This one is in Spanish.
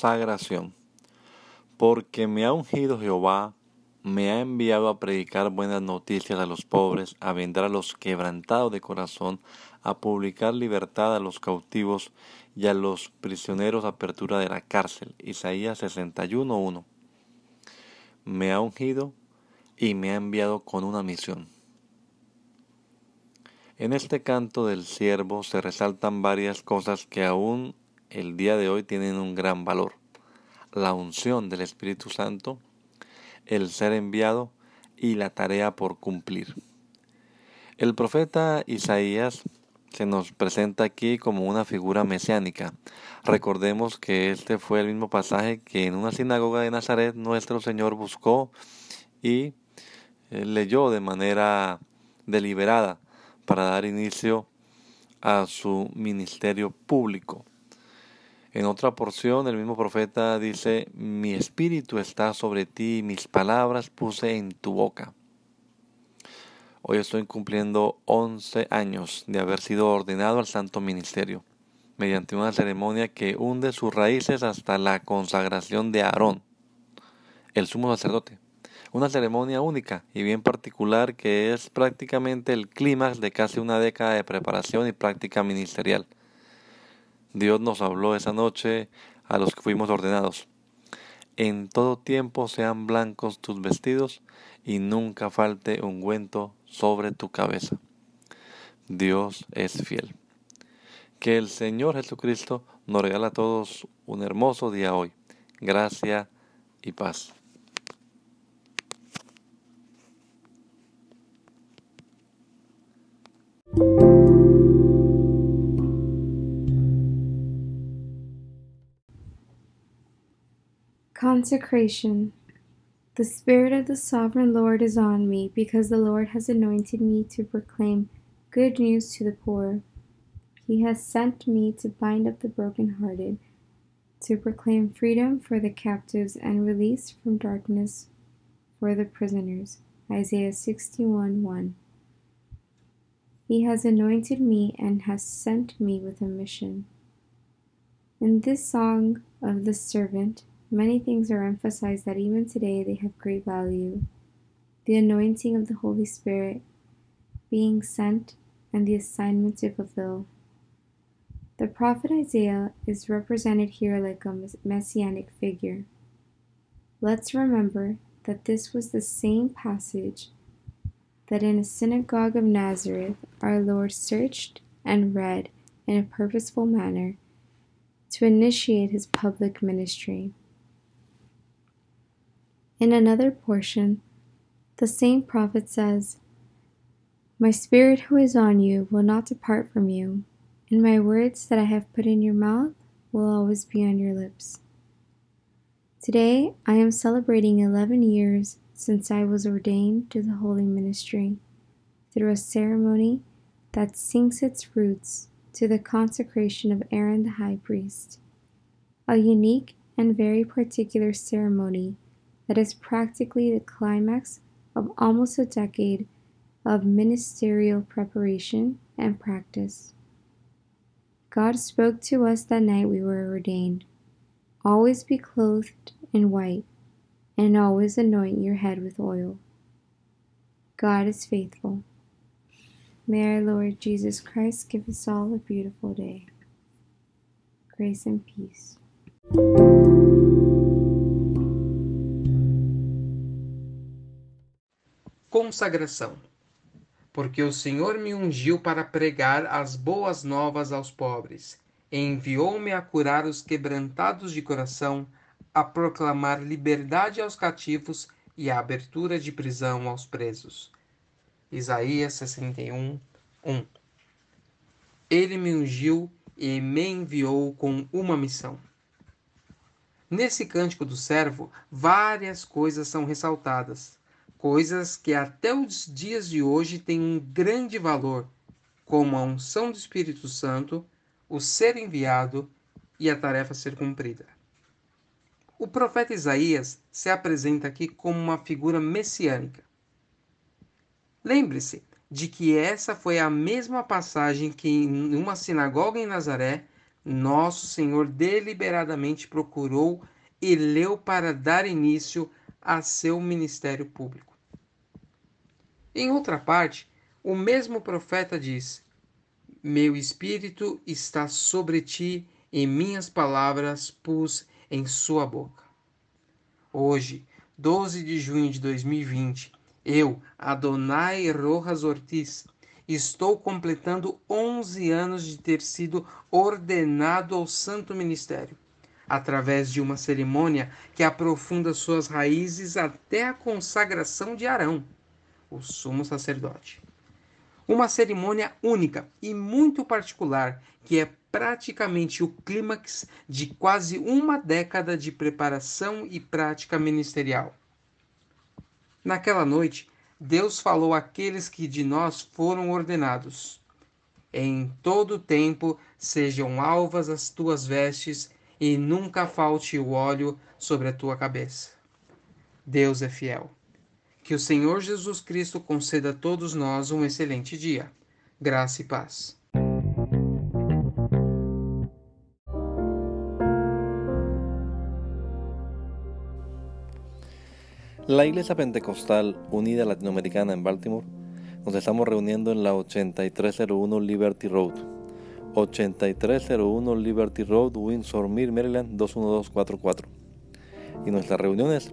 Consagración. Porque me ha ungido Jehová, me ha enviado a predicar buenas noticias a los pobres, a vender a los quebrantados de corazón, a publicar libertad a los cautivos y a los prisioneros apertura de la cárcel. Isaías 61.1. Me ha ungido y me ha enviado con una misión. En este canto del siervo se resaltan varias cosas que aún el día de hoy tienen un gran valor. La unción del Espíritu Santo, el ser enviado y la tarea por cumplir. El profeta Isaías se nos presenta aquí como una figura mesiánica. Recordemos que este fue el mismo pasaje que en una sinagoga de Nazaret nuestro Señor buscó y eh, leyó de manera deliberada para dar inicio a su ministerio público. En otra porción, el mismo profeta dice, mi espíritu está sobre ti, y mis palabras puse en tu boca. Hoy estoy cumpliendo 11 años de haber sido ordenado al santo ministerio, mediante una ceremonia que hunde sus raíces hasta la consagración de Aarón, el sumo sacerdote. Una ceremonia única y bien particular que es prácticamente el clímax de casi una década de preparación y práctica ministerial. Dios nos habló esa noche a los que fuimos ordenados. En todo tiempo sean blancos tus vestidos y nunca falte ungüento sobre tu cabeza. Dios es fiel. Que el Señor Jesucristo nos regala a todos un hermoso día hoy. Gracia y paz. Consecration. The Spirit of the Sovereign Lord is on me, because the Lord has anointed me to proclaim good news to the poor. He has sent me to bind up the brokenhearted, to proclaim freedom for the captives and release from darkness for the prisoners. Isaiah 61 1. He has anointed me and has sent me with a mission. In this song of the servant, Many things are emphasized that even today they have great value. The anointing of the Holy Spirit, being sent, and the assignment to fulfill. The prophet Isaiah is represented here like a messianic figure. Let's remember that this was the same passage that in a synagogue of Nazareth our Lord searched and read in a purposeful manner to initiate his public ministry. In another portion, the same prophet says, My spirit who is on you will not depart from you, and my words that I have put in your mouth will always be on your lips. Today, I am celebrating 11 years since I was ordained to the holy ministry through a ceremony that sinks its roots to the consecration of Aaron the high priest, a unique and very particular ceremony that is practically the climax of almost a decade of ministerial preparation and practice. God spoke to us that night we were ordained. Always be clothed in white, and always anoint your head with oil. God is faithful. May our Lord Jesus Christ give us all a beautiful day. Grace and peace. Consagração. Porque o Senhor me ungiu para pregar as boas novas aos pobres, enviou-me a curar os quebrantados de coração, a proclamar liberdade aos cativos e a abertura de prisão aos presos. Isaías 61, 1 Ele me ungiu e me enviou com uma missão. Nesse cântico do servo, várias coisas são ressaltadas, coisas que até os dias de hoje têm um grande valor, como a unção do Espírito Santo, o ser enviado e a tarefa ser cumprida. O profeta Isaías se apresenta aqui como uma figura messiânica. Lembre-se de que essa foi a mesma passagem que, em uma sinagoga em Nazaré, nosso Senhor deliberadamente procurou e leu para dar início a seu ministério público. Em outra parte, o mesmo profeta diz: Meu espírito está sobre ti e minhas palavras pus em sua boca. Hoje, 12 de junho de 2020, eu, Adonai Rojas Ortiz, estou completando 11 anos de ter sido ordenado ao santo ministério, através de uma cerimônia que aprofunda suas raízes até a consagração de Arão, o sumo sacerdote. Uma cerimônia única e muito particular que é praticamente o clímax de quase uma década de preparação e prática ministerial. Naquela noite, Deus falou àqueles que de nós foram ordenados: Em todo tempo sejam alvas as tuas vestes, e nunca falte o óleo sobre a tua cabeça. Deus é fiel. Que o Senhor Jesus Cristo conceda a todos nós um excelente dia. Graça e paz. La Iglesia Pentecostal Unida Latinoamericana en Baltimore nos estamos reuniendo en la 8301 Liberty Road. 8301 Liberty Road, Windsor Mill, Maryland 21244. Y nuestras reuniones